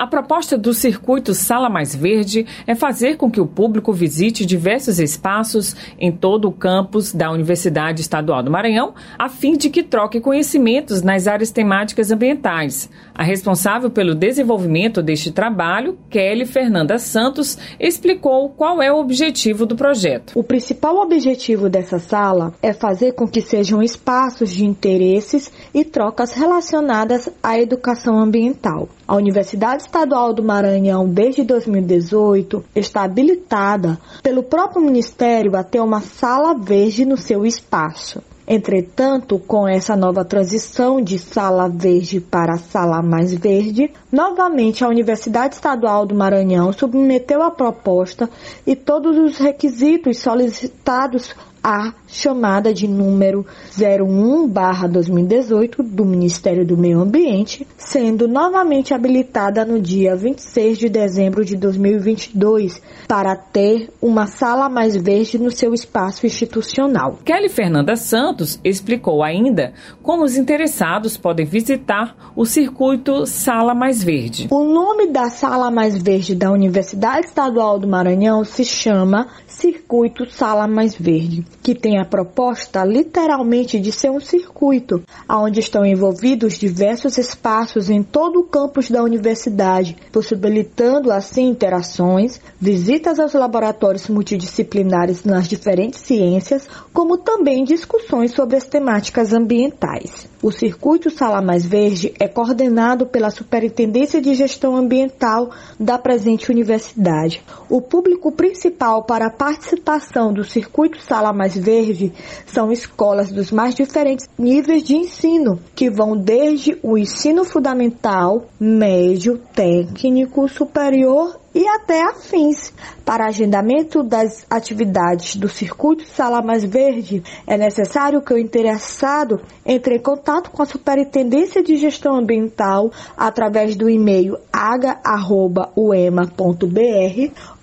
A proposta do circuito Sala Mais Verde é fazer com que o público visite diversos espaços em todo o campus da Universidade Estadual do Maranhão, a fim de que troque conhecimentos nas áreas temáticas ambientais. A responsável pelo desenvolvimento deste trabalho, Kelly Fernanda Santos, explicou qual é o objetivo do projeto. O principal objetivo dessa sala é fazer com que sejam espaços de interesses e trocas relacionadas à educação ambiental. A Universidade Estadual do Maranhão, desde 2018, está habilitada pelo próprio Ministério a ter uma sala verde no seu espaço. Entretanto, com essa nova transição de sala verde para sala mais verde, novamente a Universidade Estadual do Maranhão submeteu a proposta e todos os requisitos solicitados a chamada de número 01/2018 do Ministério do Meio Ambiente, sendo novamente habilitada no dia 26 de dezembro de 2022 para ter uma sala mais verde no seu espaço institucional. Kelly Fernanda Santos explicou ainda como os interessados podem visitar o circuito Sala Mais Verde. O nome da Sala Mais Verde da Universidade Estadual do Maranhão se chama Circuito Sala Mais Verde, que tem a proposta literalmente de ser um circuito, onde estão envolvidos diversos espaços em todo o campus da universidade, possibilitando assim interações, visitas aos laboratórios multidisciplinares nas diferentes ciências, como também discussões sobre as temáticas ambientais. O Circuito Sala Mais Verde é coordenado pela Superintendência de Gestão Ambiental da presente universidade. O público principal para a participação do Circuito Sala Mais Verde são escolas dos mais diferentes níveis de ensino, que vão desde o ensino fundamental, médio, técnico, superior e até afins. Para agendamento das atividades do Circuito Sala Mais Verde, é necessário que o interessado entre em contato com a Superintendência de Gestão Ambiental através do e-mail aga.uema.br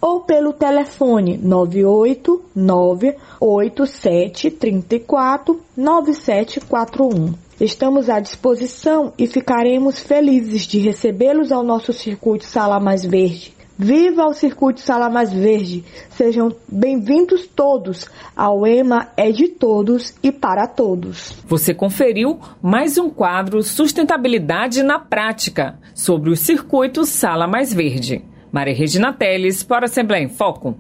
ou pelo telefone 989 8734 9741. Estamos à disposição e ficaremos felizes de recebê-los ao nosso Circuito Sala Mais Verde. Viva o Circuito Sala Mais Verde! Sejam bem-vindos todos. A UEMA é de todos e para todos. Você conferiu mais um quadro Sustentabilidade na Prática sobre o Circuito Sala Mais Verde. Maria Regina Teles para a Assembleia em Foco.